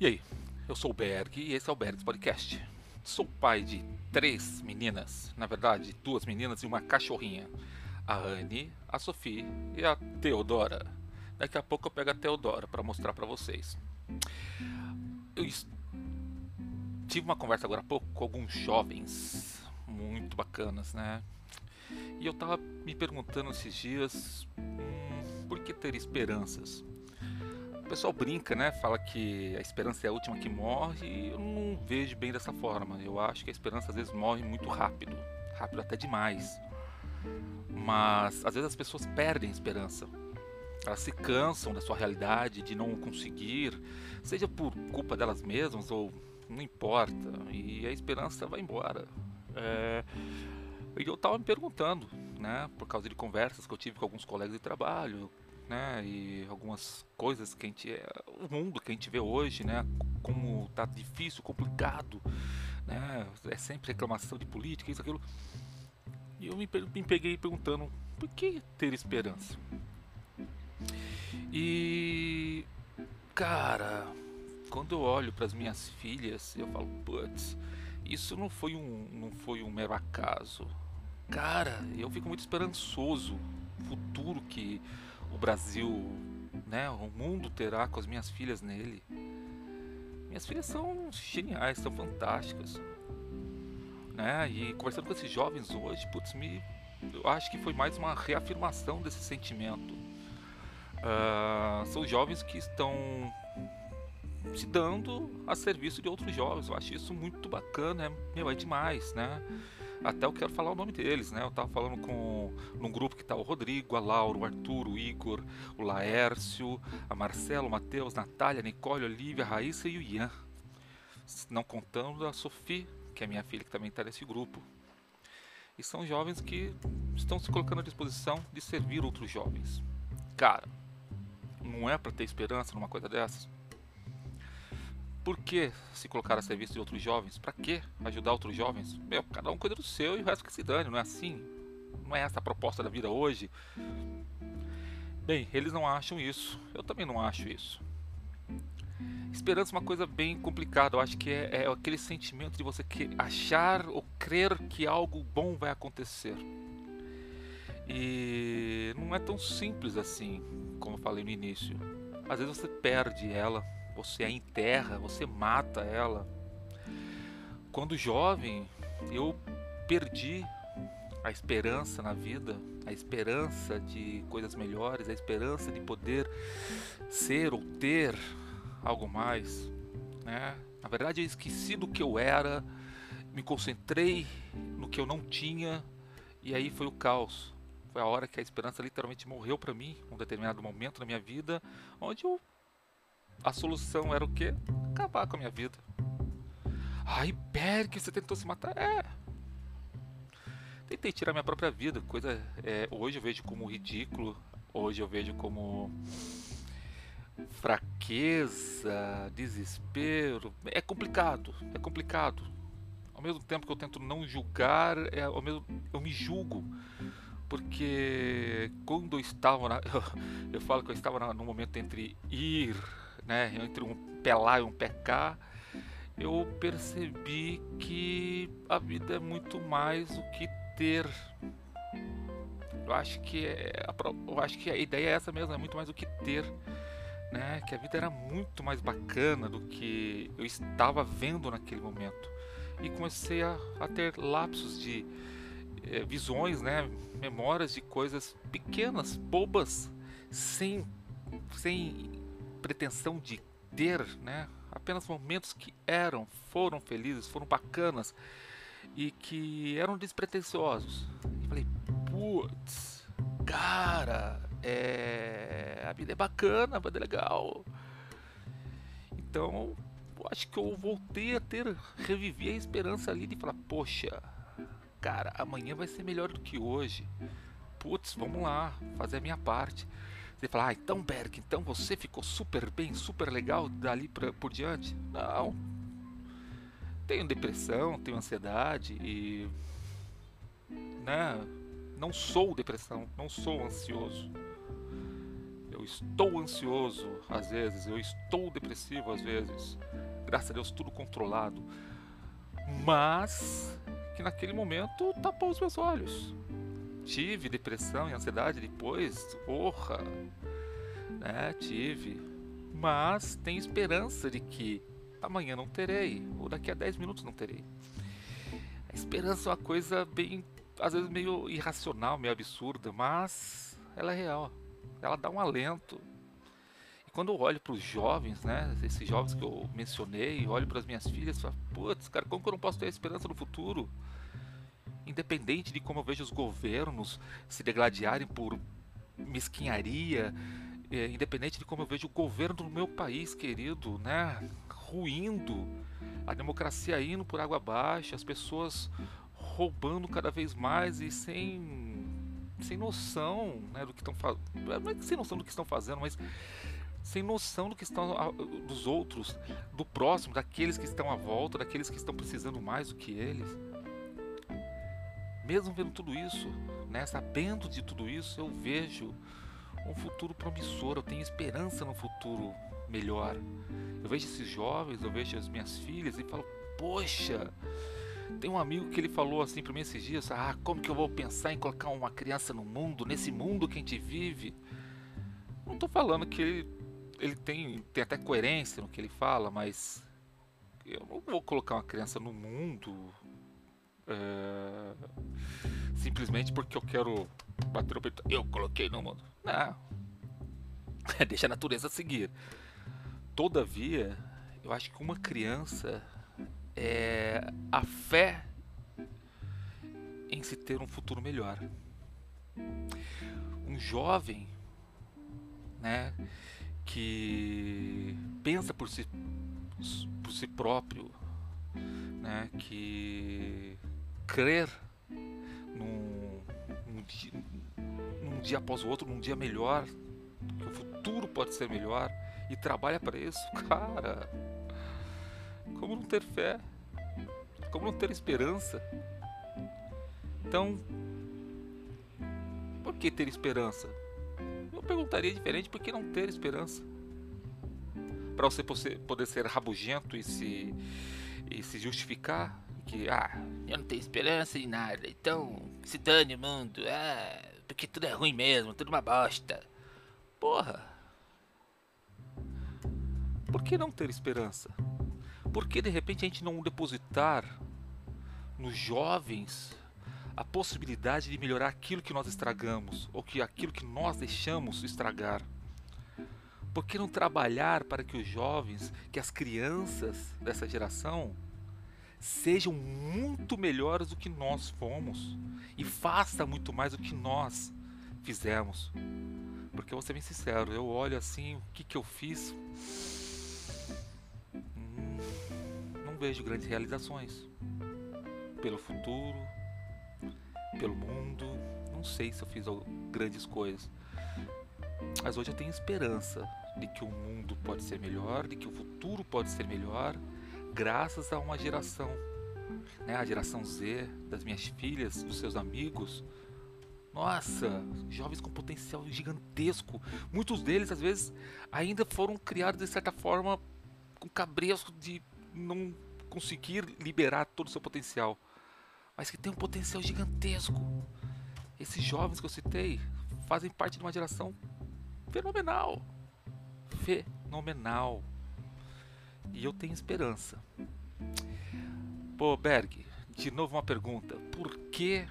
E aí, eu sou o Berg e esse é o Bergs Podcast. Sou pai de três meninas, na verdade, duas meninas e uma cachorrinha. A Anne, a Sophie e a Teodora. Daqui a pouco eu pego a Teodora para mostrar para vocês. Eu tive uma conversa agora há pouco com alguns jovens muito bacanas, né? E eu tava me perguntando esses dias hum, por que ter esperanças? Pessoal brinca, né? Fala que a esperança é a última que morre. E eu não vejo bem dessa forma. Eu acho que a esperança às vezes morre muito rápido, rápido até demais. Mas às vezes as pessoas perdem a esperança. Elas se cansam da sua realidade, de não conseguir, seja por culpa delas mesmas ou não importa. E a esperança vai embora. É... E eu estava me perguntando, né, por causa de conversas que eu tive com alguns colegas de trabalho, né? E algumas coisas que a gente é, o mundo que a gente vê hoje, né? Como tá difícil, complicado, né? É sempre reclamação de política, isso aquilo. E eu me, me peguei perguntando por que ter esperança? E cara, quando eu olho para as minhas filhas, eu falo, putz, isso não foi um não foi um mero acaso. Cara, eu fico muito esperançoso futuro que o Brasil, né, o mundo terá com as minhas filhas nele. Minhas filhas são geniais, são fantásticas. Né? E conversando com esses jovens hoje, putz, me, eu acho que foi mais uma reafirmação desse sentimento. Uh, são jovens que estão se dando a serviço de outros jovens. Eu acho isso muito bacana, é, meu, é demais, né? Até eu quero falar o nome deles, né? Eu tava falando com num grupo que tá o Rodrigo, a Laura, o Arthur, o Igor, o Laércio, a Marcelo, o Matheus, Natália, Nicole, Olivia, a Raíssa e o Ian. Não contando a Sophie, que é minha filha, que também está nesse grupo. E são jovens que estão se colocando à disposição de servir outros jovens. Cara, não é para ter esperança numa coisa dessas? Por que se colocar a serviço de outros jovens? Para que ajudar outros jovens? Meu, cada um cuida do seu e o resto que se dane, não é assim? Não é essa a proposta da vida hoje? Bem, eles não acham isso. Eu também não acho isso. Esperança é uma coisa bem complicada. Eu acho que é, é aquele sentimento de você achar ou crer que algo bom vai acontecer. E não é tão simples assim, como eu falei no início. Às vezes você perde ela você a enterra, você mata ela. Quando jovem, eu perdi a esperança na vida, a esperança de coisas melhores, a esperança de poder ser ou ter algo mais. Né? Na verdade, eu esqueci do que eu era, me concentrei no que eu não tinha e aí foi o caos. Foi a hora que a esperança literalmente morreu para mim, um determinado momento na minha vida, onde eu a solução era o quê? Acabar com a minha vida. Ai, Berg, você tentou se matar? É. Tentei tirar minha própria vida. Coisa. É, hoje eu vejo como ridículo. Hoje eu vejo como fraqueza, desespero. É complicado. É complicado. Ao mesmo tempo que eu tento não julgar, é, ao mesmo, eu me julgo. Porque quando eu estava. Na, eu, eu falo que eu estava no momento entre ir né, entre um pé lá e um pé cá, eu percebi que a vida é muito mais o que ter. Eu acho que é, eu acho que a ideia é essa mesmo, é muito mais o que ter, né? Que a vida era muito mais bacana do que eu estava vendo naquele momento. E comecei a, a ter lapsos de é, visões, né? Memórias de coisas pequenas, bobas, sem sem pretensão de ter, né? Apenas momentos que eram, foram felizes, foram bacanas e que eram despretensiosos. E falei, putz, cara, é... a vida é bacana, a vida é legal. Então, eu acho que eu voltei a ter, reviver a esperança ali de falar, poxa, cara, amanhã vai ser melhor do que hoje. Putz, vamos lá, fazer a minha parte. Você fala, ah, então Berg, então você ficou super bem, super legal dali pra, por diante? Não. Tenho depressão, tenho ansiedade e. Né? Não sou depressão, não sou ansioso. Eu estou ansioso às vezes, eu estou depressivo às vezes. Graças a Deus, tudo controlado. Mas que naquele momento tapou os meus olhos. Tive depressão e ansiedade depois, porra, né? Tive. Mas tem esperança de que amanhã não terei, ou daqui a 10 minutos não terei. A esperança é uma coisa bem, às vezes meio irracional, meio absurda, mas ela é real. Ela dá um alento. E quando eu olho para os jovens, né, esses jovens que eu mencionei, olho para as minhas filhas, falo, putz, cara, como que eu não posso ter esperança no futuro? Independente de como eu vejo os governos se degladiarem por mesquinharia, é, independente de como eu vejo o governo do meu país, querido, né, ruindo, a democracia indo por água abaixo, as pessoas roubando cada vez mais e sem sem noção né, do que estão fazendo. Não é sem noção do que estão fazendo, mas sem noção do que estão dos outros, do próximo, daqueles que estão à volta, daqueles que estão precisando mais do que eles. Mesmo vendo tudo isso, né, sabendo de tudo isso, eu vejo um futuro promissor, eu tenho esperança no futuro melhor. Eu vejo esses jovens, eu vejo as minhas filhas e falo, poxa, tem um amigo que ele falou assim para mim esses dias, ah, como que eu vou pensar em colocar uma criança no mundo, nesse mundo que a gente vive? Não estou falando que ele, ele tem, tem até coerência no que ele fala, mas eu não vou colocar uma criança no mundo é, simplesmente porque eu quero bater o peito. Eu coloquei no mundo. Não. Deixa a natureza seguir. Todavia, eu acho que uma criança é a fé em se ter um futuro melhor. Um jovem, né, que pensa por si, por si próprio, né, que crer num, num, dia, num dia após o outro, num dia melhor, que o futuro pode ser melhor e trabalha para isso, cara. Como não ter fé? Como não ter esperança? Então, por que ter esperança? Eu perguntaria diferente, por que não ter esperança? Para você poder ser rabugento e se, e se justificar que, ah, eu não tenho esperança em nada, então se dane o mundo, ah, porque tudo é ruim mesmo, tudo uma bosta. Porra, por que não ter esperança? Por que de repente a gente não depositar nos jovens a possibilidade de melhorar aquilo que nós estragamos ou que aquilo que nós deixamos estragar? Por que não trabalhar para que os jovens, que as crianças dessa geração sejam muito melhores do que nós fomos e faça muito mais do que nós fizemos? Porque eu vou ser bem sincero, eu olho assim, o que, que eu fiz? vejo grandes realizações. Pelo futuro, pelo mundo, não sei se eu fiz grandes coisas. Mas hoje eu tenho esperança de que o mundo pode ser melhor, de que o futuro pode ser melhor, graças a uma geração, né, a geração Z, das minhas filhas, dos seus amigos. Nossa, jovens com potencial gigantesco. Muitos deles, às vezes, ainda foram criados de certa forma com cabreço de não conseguir liberar todo o seu potencial, mas que tem um potencial gigantesco. Esses jovens que eu citei fazem parte de uma geração fenomenal. Fenomenal. E eu tenho esperança. Pô, Berg, de novo uma pergunta. Por que,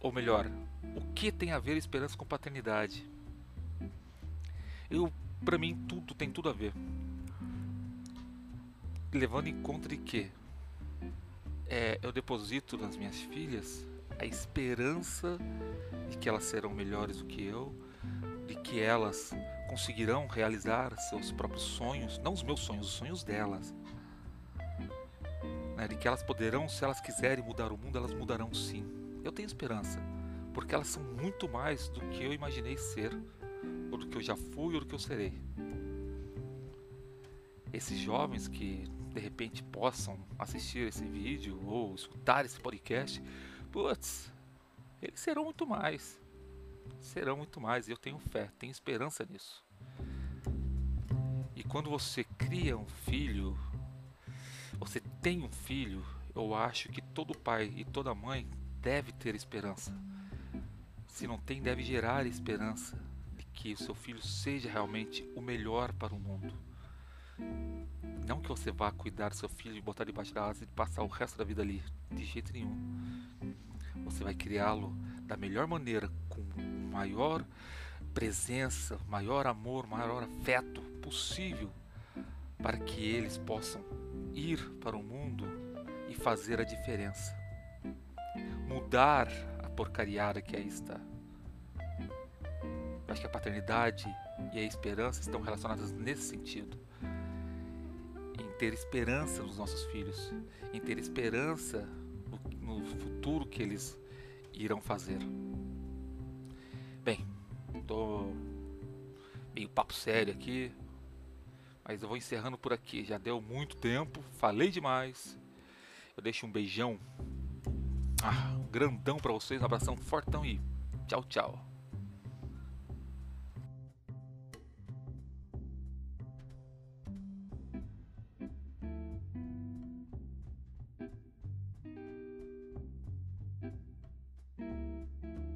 ou melhor, o que tem a ver esperança com paternidade? Eu, para mim, tudo tem tudo a ver levando em conta de que é, eu deposito nas minhas filhas a esperança de que elas serão melhores do que eu, de que elas conseguirão realizar seus próprios sonhos, não os meus sonhos, os sonhos delas. Né, de que elas poderão, se elas quiserem mudar o mundo, elas mudarão sim. Eu tenho esperança, porque elas são muito mais do que eu imaginei ser, ou do que eu já fui, ou do que eu serei. Esses jovens que de repente possam assistir esse vídeo ou escutar esse podcast, putz, eles serão muito mais. Serão muito mais. Eu tenho fé, tenho esperança nisso. E quando você cria um filho, você tem um filho, eu acho que todo pai e toda mãe deve ter esperança. Se não tem, deve gerar esperança de que o seu filho seja realmente o melhor para o mundo. Não que você vá cuidar do seu filho e botar debaixo da asa e passar o resto da vida ali, de jeito nenhum. Você vai criá-lo da melhor maneira, com maior presença, maior amor, maior afeto possível, para que eles possam ir para o mundo e fazer a diferença. Mudar a porcariada que aí está. acho que a paternidade e a esperança estão relacionadas nesse sentido. Em ter esperança nos nossos filhos, em ter esperança no, no futuro que eles irão fazer. Meio papo sério aqui, mas eu vou encerrando por aqui. Já deu muito tempo, falei demais. Eu deixo um beijão, ah, grandão para vocês, um abração fortão e tchau, tchau.